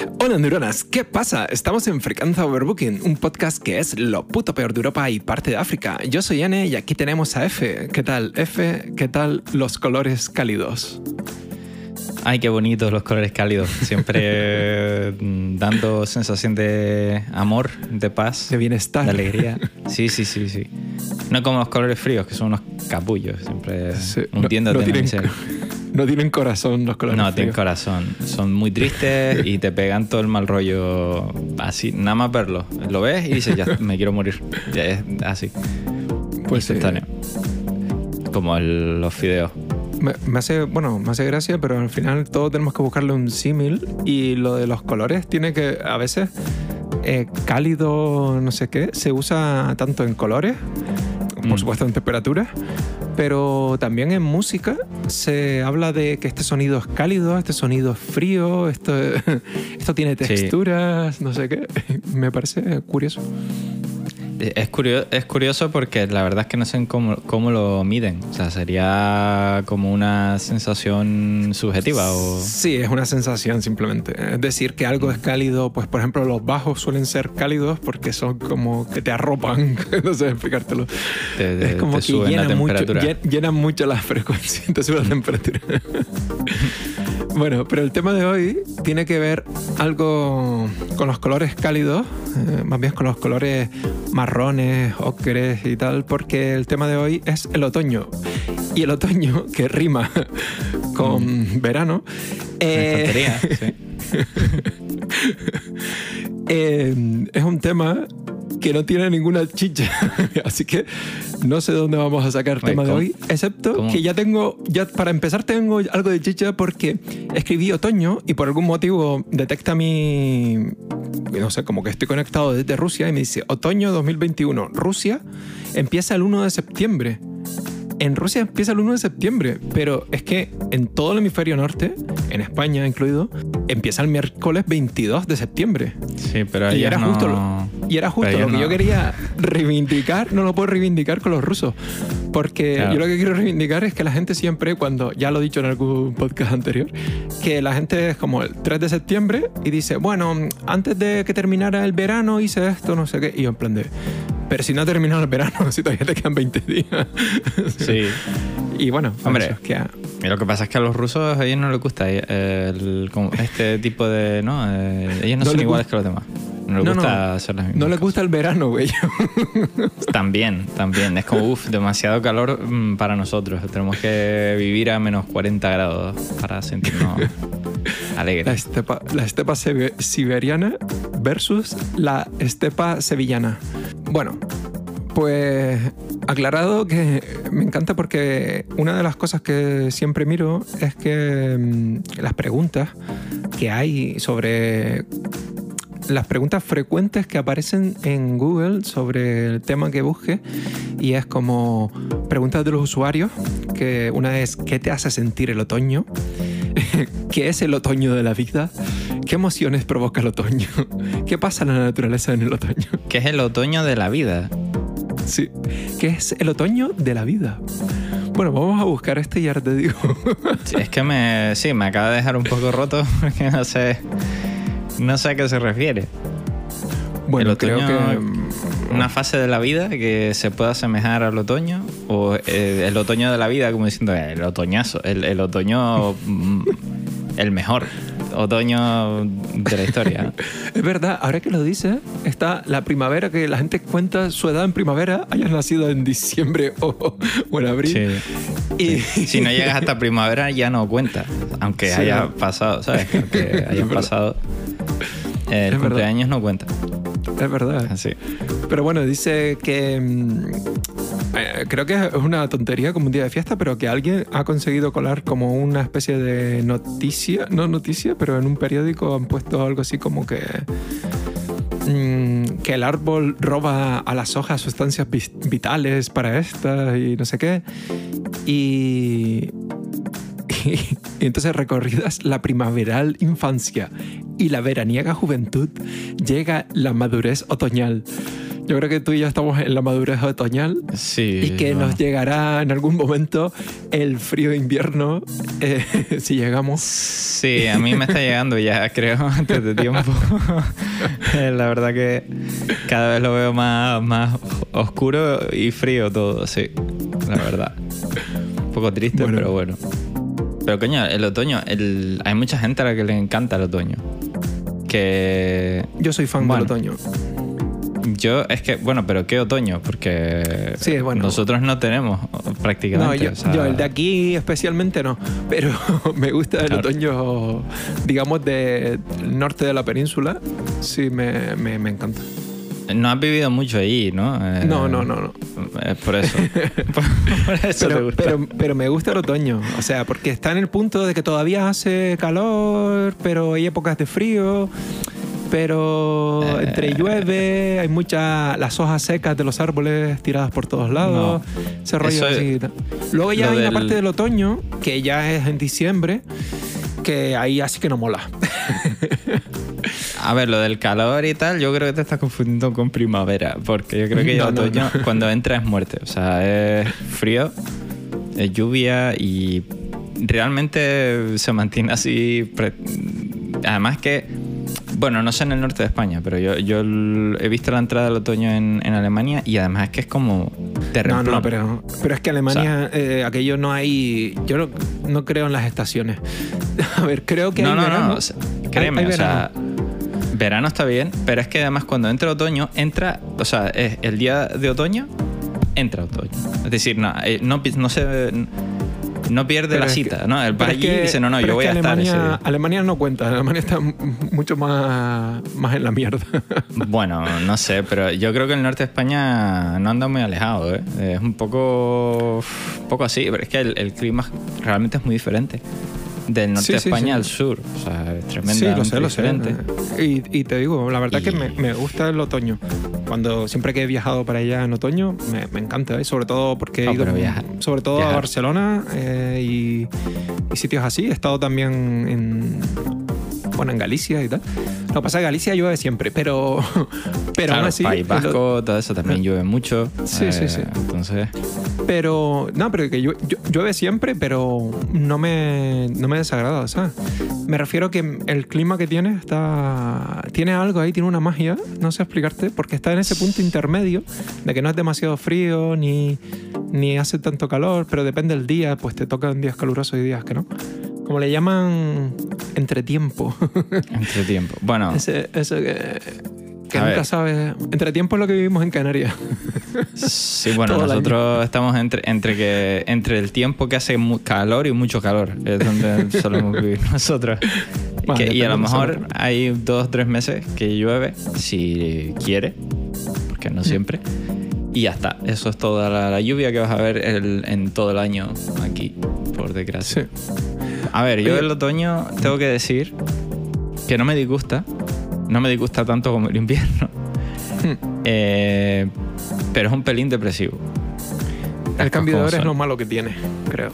Hola neuronas, ¿qué pasa? Estamos en Frecuencia Overbooking, un podcast que es lo puto peor de Europa y parte de África. Yo soy Anne y aquí tenemos a F. ¿Qué tal, F? ¿Qué tal los colores cálidos? Ay, qué bonitos los colores cálidos. Siempre mm, dando sensación de amor, de paz, de bienestar, de alegría. Sí, sí, sí, sí. No como los colores fríos, que son unos capullos, siempre Sí, hundiéndote no, en tienen, miseria. No tienen corazón los colores No, fríos. tienen corazón. Son muy tristes y te pegan todo el mal rollo así, nada más verlo. Lo ves y dices, ya, me quiero morir. Ya es así. Pues sí. instantáneo. Como el- los fideos. Me, me hace, bueno, me hace gracia, pero al final todos tenemos que buscarle un símil y lo de los colores tiene que, a veces, eh, cálido, no sé qué, se usa tanto en colores, por Mm. supuesto en temperaturas, pero también en música se habla de que este sonido es cálido, este sonido es frío, esto, esto tiene Sí. texturas, no sé qué. Me parece curioso. Es curioso, es curioso porque la verdad es que no sé cómo, cómo lo miden. O sea, sería como una sensación subjetiva o... Sí, es una sensación simplemente. Es decir, que algo es cálido, pues por ejemplo los bajos suelen ser cálidos porque son como que te arropan, no sé explicártelo. Te, te- es como te que llenan mucho, llen- llenan mucho la frecuencia, te sube la temperatura. bueno, pero el tema de hoy tiene que ver algo con los colores cálidos, eh, más bien con los colores marrones, ocres y tal, porque el tema de hoy es el otoño. Y el otoño, que rima con verano, Me eh, sí. eh, es un tema que no tiene ninguna chicha. Así que no sé dónde vamos a sacar Oye, tema de ¿cómo- hoy, excepto cómo? que ya tengo, ya para empezar tengo algo de chicha porque escribí otoño y por algún motivo detecta mi, no sé, como que estoy conectado desde Rusia y me dice otoño 2021, Rusia empieza el 1 de septiembre. En Rusia empieza el 1 de septiembre, pero es que en todo el hemisferio norte, en España incluido, empieza el miércoles 22 de septiembre. Sí, pero Y ellos era no- justo lo, y era justo lo que no. yo quería reivindicar, no lo puedo reivindicar con los rusos. Porque Claro. yo lo que quiero reivindicar es que la gente siempre, cuando, ya lo he dicho en algún podcast anterior, que la gente es como el 3 de septiembre y dice, bueno, antes de que terminara el verano hice esto, no sé qué. Y yo en plan de, pero si no ha terminado el verano, si todavía te quedan 20 días. Sí. Y bueno, Hombre. que lo que pasa es que a los rusos a ellos no les gusta eh, el- como este tipo de... No, Eh, ellos no, son les iguales que los demás. No les No, gusta hacer las mismas no cosas. gusta el verano, güey. También, también. Es como, uff, demasiado calor mm, para nosotros. Tenemos que vivir a menos 40 grados para sentirnos La alegres. estepa, la estepa siberiana versus la estepa sevillana. Bueno, pues aclarado que me encanta porque una de las cosas que siempre miro es que mm, las preguntas que hay sobre las preguntas frecuentes que aparecen en Google sobre el tema que busque y es como preguntas de los usuarios que una es ¿qué te hace sentir el otoño? ¿Qué es el otoño de la vida? ¿Qué emociones provoca el otoño? ¿Qué pasa en la naturaleza en el otoño? Que es el otoño de la vida. Sí. ¿Qué es el otoño de la vida? Bueno, vamos a buscar este y ahora te digo. Sí, Es que me, sí, me acaba de dejar un poco roto porque no sé, no sé a qué se refiere. Bueno, El creo que... Una fase de la vida que se pueda asemejar al otoño o eh, el otoño de la vida como diciendo eh, el otoñazo, el, el otoño mm, el mejor otoño de la historia. Es verdad, ahora que lo dices, está la primavera, que la gente cuenta su edad en primavera, hayas nacido en diciembre o, o en abril. Sí. Y, Si no llegas hasta primavera ya no cuenta, aunque Sí, haya no. pasado, ¿sabes? Aunque haya pasado eh, el Es verdad. cumpleaños no cuenta. es verdad. Así. Pero bueno, dice que. mm, eh, creo que es una tontería como un día de fiesta, pero que alguien ha conseguido colar como una especie de noticia, no noticia, pero en un periódico han puesto algo así como que. mm, que el árbol roba a las hojas sustancias vitales para estas y no sé qué. Y. Y entonces recorridas la primaveral infancia y la veraniega juventud, llega la madurez otoñal. Yo creo que tú y yo estamos en la madurez otoñal Sí. y que nos llegará en algún momento el frío de invierno eh, si llegamos. Sí, a mí me está llegando ya, creo, antes de tiempo. Eh, la verdad que cada vez lo veo más, más oscuro y frío todo, sí. La verdad. Un poco triste, Bueno. pero bueno. Pero coño, el otoño, el... hay mucha gente a la que le encanta el otoño. Que Yo soy fan Bueno. del otoño. yo, es que, bueno, pero ¿qué otoño? Porque Sí, bueno. nosotros no tenemos prácticamente. No, yo, o sea, yo el de aquí especialmente no, pero me gusta el Claro. otoño, digamos, del norte de la península. Sí, me, me, me encanta. No has vivido mucho ahí, ¿no? Eh, No, no, no, no. Es por eso. por, por eso te Pero, gusta. pero, pero me gusta el otoño, o sea, porque está en el punto de que todavía hace calor, pero hay épocas de frío, pero Eh. entre llueve, hay muchas las hojas secas de los árboles tiradas por todos lados, ese rollo así. Luego ya hay una del- parte del otoño, que ya es en diciembre, que ahí así que no mola. A ver, lo del calor y tal, yo creo que te estás confundiendo con primavera, porque yo creo que ya No, otoño, no. cuando entra es muerte. O sea, es frío, es lluvia y realmente se mantiene así. pre- Además que, bueno, no sé en el norte de España, pero yo, yo he visto la entrada del otoño en, en Alemania y además es que es como No, no, pero, pero es que Alemania, eh, aquello no hay. Yo no, no creo en las estaciones. A ver, creo que No, hay no, verano. no. o sea, créeme, Hay- hay o sea, verano. está bien, pero es que además cuando entra otoño, entra, o sea, es el día de otoño, entra otoño. Es decir, no, eh, no, se. No pierde Pero la cita, que- ¿no? Él va es y dice, no, no, yo es voy que a estar ese Alemania, día. Alemania no cuenta. Alemania está mucho más, más en la mierda. Bueno, no sé, pero yo creo que el norte de España no anda muy alejado, ¿eh? Es un poco, un poco así, pero es que el, el clima realmente es muy diferente. Del norte Sí, de sí, España sí. al sur. O sea, es sí, tremendamente lo sé, lo sé. Y, y te digo, la verdad Y- que me, me gusta el otoño. Cuando siempre que he viajado para allá en otoño, me, me encanta, ¿eh? sobre todo porque he ido pero viaja- sobre todo a viajar. Barcelona eh, y, y sitios así. He estado también en bueno, en Galicia y tal. Lo que pasa es que Galicia llueve siempre, pero, pero Claro, aún así. País Vasco, todo eso también llueve mucho. Sí, sí, sí. Entonces, Pero, no, pero que llueve, llueve siempre, pero no me, no me desagrada, ¿sabes? Me refiero que el clima que tiene está. Tiene algo ahí, tiene una magia, no sé explicarte, porque está en ese punto intermedio de que no es demasiado frío ni, ni hace tanto calor, pero depende del día, pues te tocan días calurosos y días que no. Como le llaman entretiempo. entre tiempo. Bueno, ese, eso que, que nunca ver. sabes. Entretiempo es lo que vivimos en Canarias. sí, bueno, nosotros estamos entre, entre, que, entre el tiempo que hace calor y mucho calor. Es donde solemos vivir nosotros. Que- y a lo mejor hay dos o tres meses que llueve, si quiere, porque no siempre. Y ya está. Eso es toda la, la lluvia que vas a ver el- en todo el año aquí, por desgracia. Sí. A ver, yo Oye. el otoño tengo que decir que no me disgusta. No me disgusta tanto como el invierno. Eh, pero es un pelín depresivo. El cambio de hora es lo malo que tiene, creo.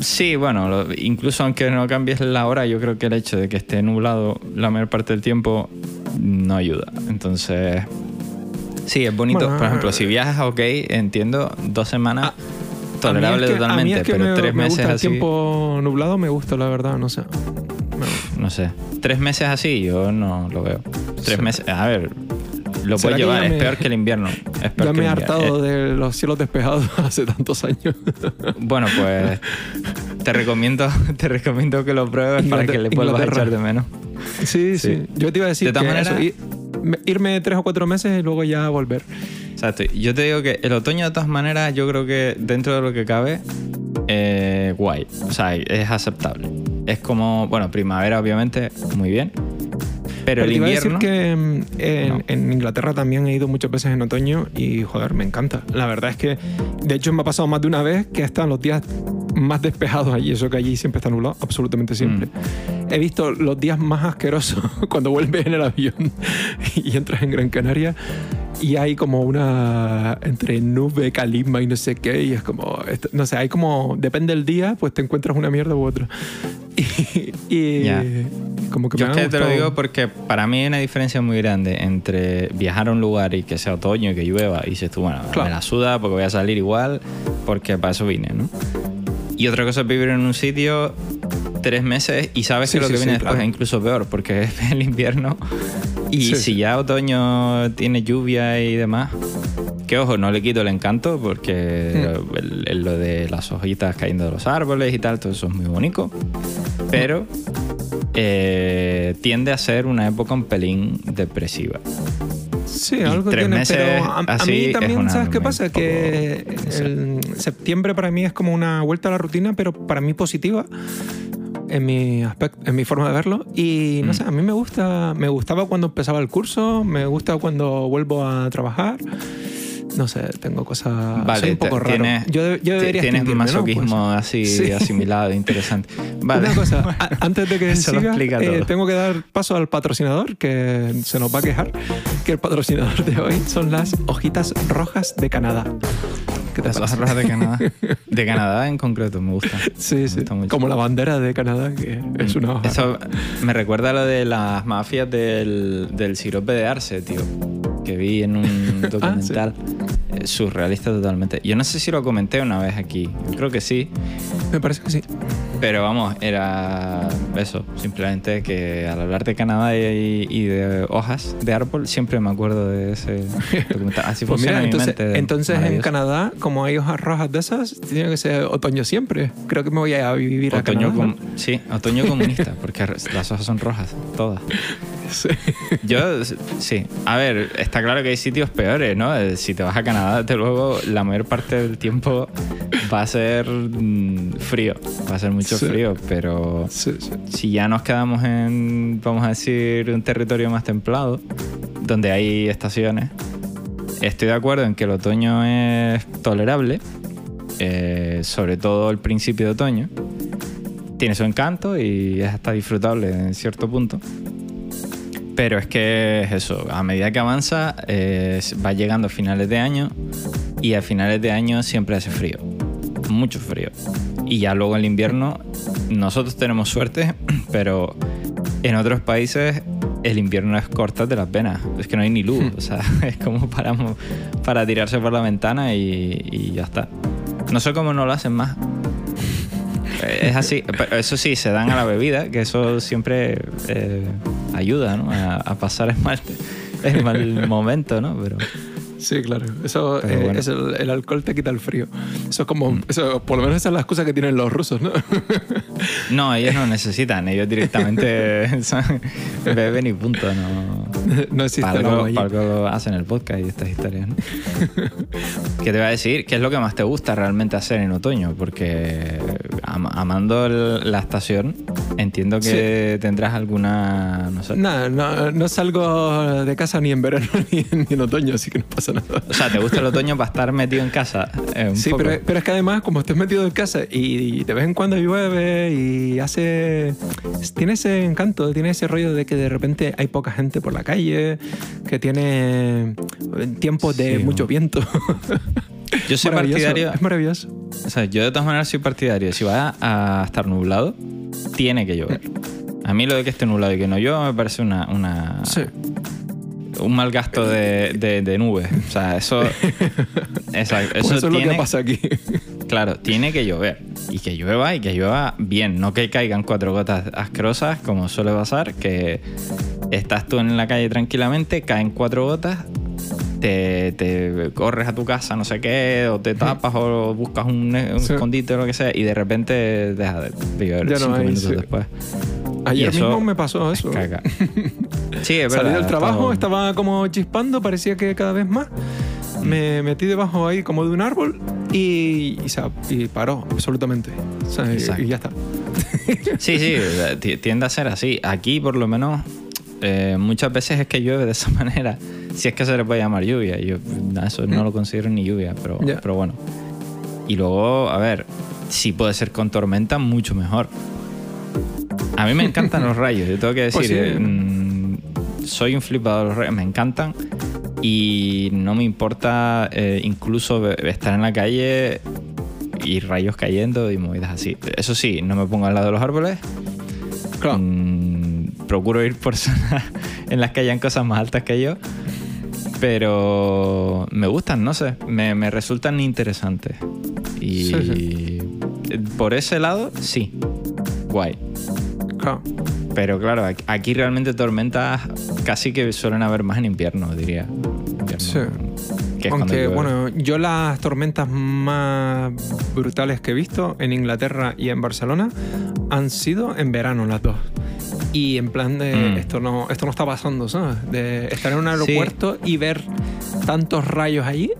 Sí, bueno, incluso aunque no cambies la hora, yo creo que el hecho de que esté nublado la mayor parte del tiempo no ayuda. Entonces, sí, es bonito. Bueno, Por ejemplo, si viajas, ok, entiendo, dos semanas, tolerable es que- totalmente, es que pero me, tres me meses gusta el así. tiempo nublado, me gusta, la verdad, no sé. Me- No sé. Tres meses así, yo no lo veo. Tres Sí. meses. A ver, lo ¿Será puedes que llevar. Es me- peor que el invierno. Es peor Ya me he el hartado Eh, de los cielos despejados hace tantos años. bueno, pues te recomiendo, te recomiendo que lo pruebes para que le vuelvas a echar de menos. sí, sí, Sí. Yo te iba a decir De que eso, me- irme tres o cuatro meses y luego ya volver. Exacto. Yo te digo que el otoño, de todas maneras, yo creo que dentro de lo que cabe, eh, guay. O sea, es aceptable. Es como, bueno, primavera, obviamente, muy bien. Pero, el te iba a invierno. decir que mm, en, No. en Inglaterra también he ido muchas veces en otoño y, joder, me encanta. La verdad es que, de hecho, me ha pasado más de una vez que están los días más despejados allí. Eso que allí siempre está nublado, absolutamente siempre. Mm. He visto los días más asquerosos cuando vuelves en el avión y entras en Gran Canaria y hay como una entre nube, calima y no sé qué. Y es como, no sé, hay como, depende del día, pues te encuentras una mierda u otra. Y, y Ya. como que Yo me es que te lo digo porque para mí hay una diferencia muy grande entre viajar a un lugar y que sea otoño y que llueva y dices tú, bueno, Claro. me la suda porque voy a salir igual porque para eso vine, ¿no? Y otra cosa es vivir en un sitio tres meses y sabes Sí, que lo sí, que viene sí, después claro. es incluso peor porque es el invierno y Sí, si sí. ya otoño tiene lluvia y demás, que ojo, no le quito el encanto porque Mm. el- el- lo de las hojitas cayendo de los árboles y tal, todo eso es muy bonito, pero eh, tiende a ser una época un pelín depresiva. Sí, algo tres tiene, meses pero a, a mí también, ¿sabes qué pasa? poco- Que el septiembre para mí es como una vuelta a la rutina, pero para mí positiva en mi aspecto, en mi forma de verlo. Y no Mm. sé, a mí me gusta, me gustaba cuando empezaba el curso, me gusta cuando vuelvo a trabajar. No sé, tengo cosas. Vale, soy un poco raro. tienes, yo, yo debería tienes extinguirme, ¿no? masoquismo Pues- así Sí. asimilado, interesante. Vale. Una cosa, a- antes de que siga, eh, tengo que dar paso al patrocinador, que se nos va a quejar, que el patrocinador de hoy son las hojitas rojas de Canadá. ¿Qué te Las rojas de Canadá. De Canadá en concreto, me gusta. Sí, Me sí. mucho. Como la bandera de Canadá, que es una hoja. Eso me recuerda a lo de las mafias del, del sirope de Arce, tío. Que vi en un documental. Eh, Surrealista totalmente. Yo no sé si lo comenté una vez aquí. Yo creo que sí. Me parece que sí. Pero vamos, era eso. Simplemente que al hablar de Canadá y, y de hojas de árbol, siempre me acuerdo de ese documental. Así Pues funciona mira, mi entonces, mente. entonces en. Canadá, como hay hojas rojas de esas, tiene que ser otoño siempre. Creo que me voy a vivir a Otoño Canadá. com- sí, otoño comunista, porque las hojas son rojas, todas. Sí. Yo, sí. A ver, está claro que hay sitios peores, ¿no? Eh, Si te vas a Canadá, desde luego, la mayor parte del tiempo va a ser mm, frío. Va a ser mucho Sí. frío, pero sí. si ya nos quedamos en, vamos a decir, un territorio más templado, donde hay estaciones, estoy de acuerdo en que el otoño es tolerable, eh, sobre todo el principio de otoño. Tiene su encanto y es hasta disfrutable en cierto punto. Pero es que es eso, a medida que avanza, eh, va llegando a finales de año y a finales de año siempre hace frío. Mucho frío. Y ya luego el invierno, nosotros tenemos suerte, pero en otros países el invierno es corta de las venas. Es que no hay ni luz. O sea, es como para, para tirarse por la ventana y, y ya está. No sé cómo no lo hacen más. Eh, Es así, pero eso sí, se dan a la bebida, que eso siempre eh, ayuda ¿no? a, a pasar el mal, el mal momento, ¿no? Pero Sí, claro. Eso eh, bueno. es el, el alcohol te quita el frío. Eso es como, eso, por lo menos esa es la excusa que tienen los rusos, ¿no? no, ellos no necesitan, ellos directamente son- beben y punto, no. no existe Para algo, para algo hacen el podcast y estas historias, ¿no? ¿Qué te voy a decir? ¿Qué es lo que más te gusta realmente hacer en otoño? Porque am- amando el- la estación, entiendo que tendrás alguna, no sé. Nada, no, no salgo de casa ni en verano ni en, ni en otoño, así que no pasa nada. O sea, ¿te gusta el otoño para estar metido en casa? Eh, Sí, pero, pero es que además, como estés metido en casa y, de vez en cuando llueve y hace. Tiene ese encanto, tiene ese rollo de que de repente hay poca gente por la calle, que tiene tiempos de Sí, mucho viento. Yo soy partidario. Es maravilloso. O sea, yo de todas maneras soy partidario. Si va a estar nublado, tiene que llover. A mí lo de que esté nublado y que no llueva me parece una, una- Sí. un mal gasto de, de, de nubes. O sea, eso. Exacto, Pues eso, eso es lo que pasa aquí. Claro, tiene que llover. Y que llueva y que llueva bien. No que caigan cuatro gotas asquerosas, como suele pasar, que estás tú en la calle tranquilamente, caen cuatro gotas, te, te corres a tu casa, no sé qué, o te tapas o buscas un, un Sí. escondite o lo que sea, y de repente deja de llover Ya no cinco hay, minutos sí. después. Ayer eso mismo me pasó eso. Caca. Sí, es Salí verdad. del trabajo, todo- estaba como chispando, parecía que cada vez más. Me metí debajo ahí como de un árbol y, y, y paró absolutamente. O sea, y- y ya está. Sí, sí, ti- tiende a ser así. Aquí, por lo menos, eh, muchas veces es que llueve de esa manera. Si es que se le puede llamar lluvia. Yo eso no lo considero ni lluvia, pero, pero bueno. Y luego, a ver, si puede ser con tormenta, mucho mejor. A mí me encantan los rayos, yo tengo que decir. Pues sí. eh, mm, soy un flipado de los rayos, me encantan. Y no me importa eh, incluso estar en la calle y rayos cayendo y movidas así. Eso sí, no me pongo al lado de los árboles. Claro. Mm, procuro ir por zonas en las que hayan cosas más altas que yo. Pero me gustan, no sé, me, me resultan interesantes. Y Sí, sí. por ese lado, sí, guay. Claro. Pero claro, aquí- realmente tormentas casi que suelen haber más en invierno, diría. Invierno, Sí. que Aunque, bueno, yo las tormentas más brutales que he visto en Inglaterra y en Barcelona han sido en verano las dos. Y en plan de Mm. esto no esto no está pasando, ¿sabes? De estar en un Sí. aeropuerto y ver tantos rayos allí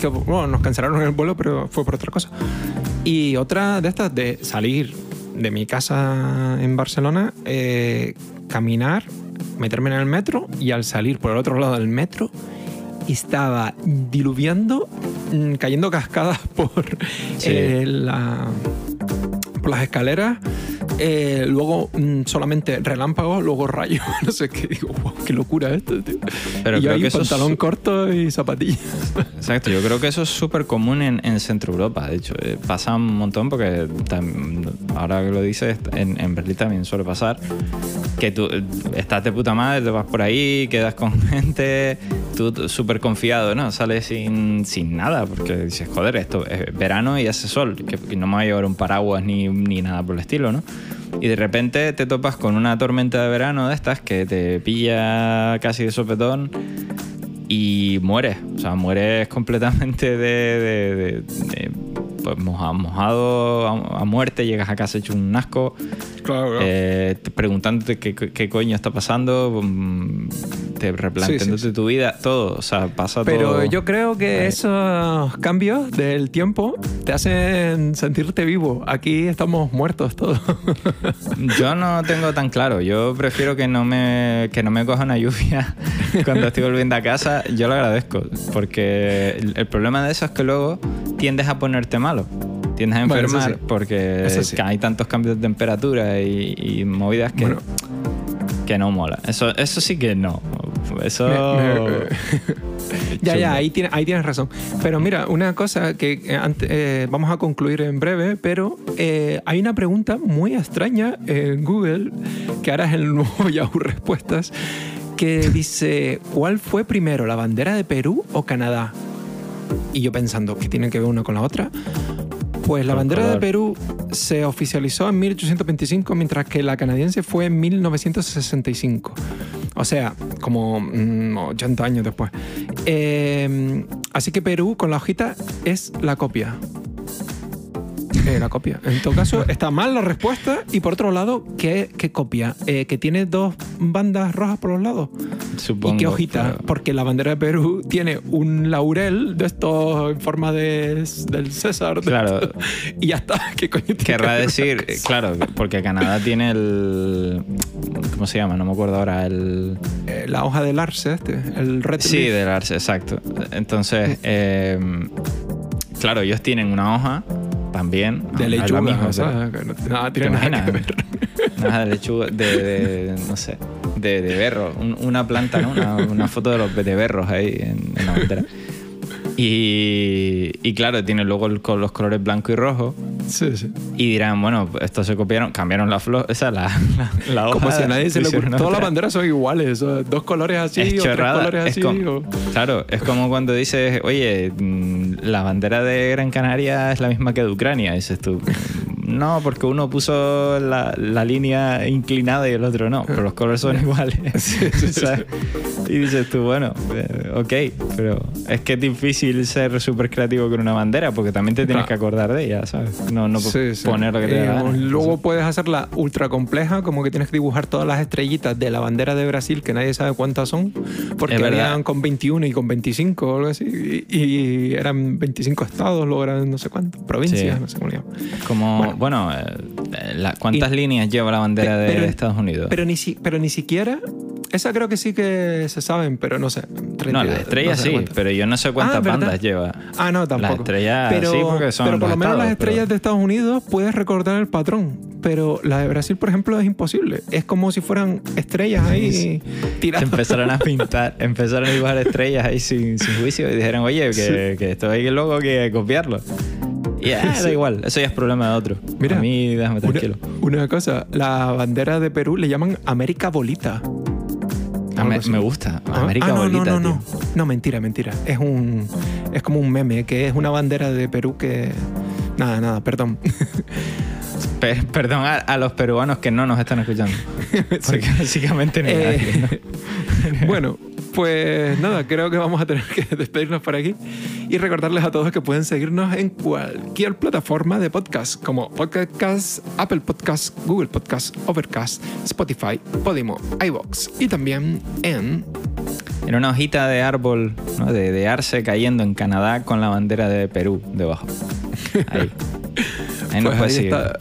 que bueno, nos cancelaron el vuelo, pero fue por otra cosa. Y otra de estas de salir de mi casa en Barcelona, eh, caminar, meterme en el metro y al salir por el otro lado del metro estaba diluviando, mm, cayendo cascadas por, Sí. eh, la- por las escaleras. Eh, luego mm, solamente relámpagos, luego rayos. No sé qué digo, wow, qué locura esto, tío. Pero y yo creo ahí que es pantalón su- corto y zapatillas. Exacto, yo creo que eso es súper común en, en Centro Europa. De hecho, eh, pasa un montón porque tam- ahora que lo dices, en, en Berlín también suele pasar que tú eh, estás de puta madre, te vas por ahí, quedas con gente, tú súper confiado, ¿no? Sales sin, sin nada porque dices, joder, esto es verano y hace sol, que, que no me voy a llevar un paraguas ni, ni nada por el estilo, ¿no? Y de repente te topas con una tormenta de verano de estas que te pilla casi de sopetón y mueres. O sea, mueres completamente de, de- pues, moja- mojado a, a muerte, llegas a casa hecho un asco, Claro, eh, te- preguntándote qué, qué coño está pasando, mm, te replanteándote Sí, sí, sí. tu vida, todo. O sea, pasa Pero todo. yo creo que Eh. esos cambios del tiempo te hacen sentirte vivo. Aquí estamos muertos todos. Yo no tengo tan claro. Yo prefiero que no me, que no me coja una lluvia cuando estoy volviendo a casa. Yo lo agradezco. Porque el, el problema de eso es que luego tiendes a ponerte malo. Tiendes a Bueno, enfermar sí. porque sí. hay tantos cambios de temperatura y, y movidas que, Bueno. que no mola. Eso, eso sí que no. Eso. Me- me- Ya, ya, ahí, tiene- ahí tienes razón. Pero mira, una cosa que eh, eh, vamos a concluir en breve, pero eh, hay una pregunta muy extraña en Google, que ahora es el nuevo Yahoo Respuestas, que dice, ¿cuál fue primero, la bandera de Perú o Canadá? Y yo pensando, ¿qué tienen que ver una con la otra? Pues la bandera de. Perú se oficializó en 1825, mientras que la canadiense fue en 1965. O sea, como mm, 80 años después. Eh, así que Perú con la hojita es la copia. Eh, la copia. En todo caso, está mal la respuesta. Y por otro lado, ¿qué, qué copia? Eh, que tiene dos bandas rojas por los lados. Supongo, ¿Y qué hojita? pero- Porque la bandera de Perú tiene un laurel de estos en forma de, del César. Claro. Y ya está. ¿Qué coño Querrá decir, claro, porque Canadá tiene el. ¿Cómo se llama? No me acuerdo ahora. El. Eh, la hoja del arce este, el red Sí, leaf. del arce, exacto. Entonces, eh, claro, ellos tienen una hoja también. de lechuga. no nada ¿Te tiene nada que ver. de lechuga, de, de- no sé, de, de berro. Un- una planta, ¿no? Una, una foto de los de berros ahí en, en la bandera. Y, y claro, tiene luego el- con los colores blanco y rojo. Sí, sí. Y dirán, bueno, esto se copiaron, cambiaron la flor, esa, la, la, la hoja. Como si a nadie se le ocurre. Todas las banderas son iguales. o dos colores así es o tres colores es así. como- o- Claro, es como cuando dices, oye, mm, la bandera de Gran Canaria es la misma que de Ucrania. Dices tú, "Mm, no, porque uno puso la, la línea inclinada y el otro no, pero los colores son iguales. ¿sabes? Y dices tú, bueno, eh, ok, pero es que es difícil ser súper creativo con una bandera porque también te tienes Claro. que acordar de ella, ¿sabes? No, no Sí, sí. poner lo que te dé la Eh. Luego puedes hacerla ultra compleja, como que tienes que dibujar todas las estrellitas de la bandera de Brasil, que nadie sabe cuántas son, porque habían con 21 y con 25 o algo así, y, y eran 25 estados, luego eran no sé cuántas, provincias, no sé cómo le llaman. Como, Bueno. bueno, eh, la- ¿cuántas Y- líneas lleva la bandera de pero- Estados Unidos? Pero ni, pero ni siquiera, esa creo que sí que se saben, pero no sé. 32, no, las estrellas no sé sí, cuántas. pero yo no sé cuántas Ah, bandas lleva. Ah, no, tampoco. Las estrellas pero, sí, porque son Pero por lo menos las estrellas pero- de Estados Unidos puedes recordar el patrón. Pero la de Brasil, por ejemplo, es imposible. Es como si fueran estrellas ahí Se tiradas. empezaron a pintar, empezaron a dibujar estrellas ahí sin, sin juicio y dijeron, oye, que, que esto hay que luego que copiarlo. Ya, da igual, eso ya es problema de otro. Mira, a mí déjame tranquilo. Una, una cosa, la bandera de Perú le llaman América Bolita. Ah, me, me gusta. Ah, América ah, no, Bolita, no, no, no. No, mentira, mentira. Es un. Es como un meme, que es una bandera de Perú que. Nada, nada, perdón. Per- perdón a, a los peruanos que no nos están escuchando. Porque básicamente no hay Eh, nadie, ¿no? bueno, pues nada, creo que vamos a tener que despedirnos por aquí y recordarles a todos que pueden seguirnos en cualquier plataforma de podcast, como Podcast, Apple Podcast, Google Podcast, Overcast, Spotify, Podimo, iVoox y también en En una hojita de árbol, ¿no? de, de arce cayendo en Canadá con la bandera de Perú debajo. Ahí. Ahí nos Pues puedes ahí seguir. está.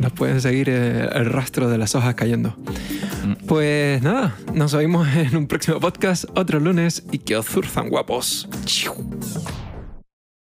Nos pueden seguir eh, el rastro de las hojas cayendo. Pues nada, nos oímos en un próximo podcast otro lunes y que os zurzan guapos.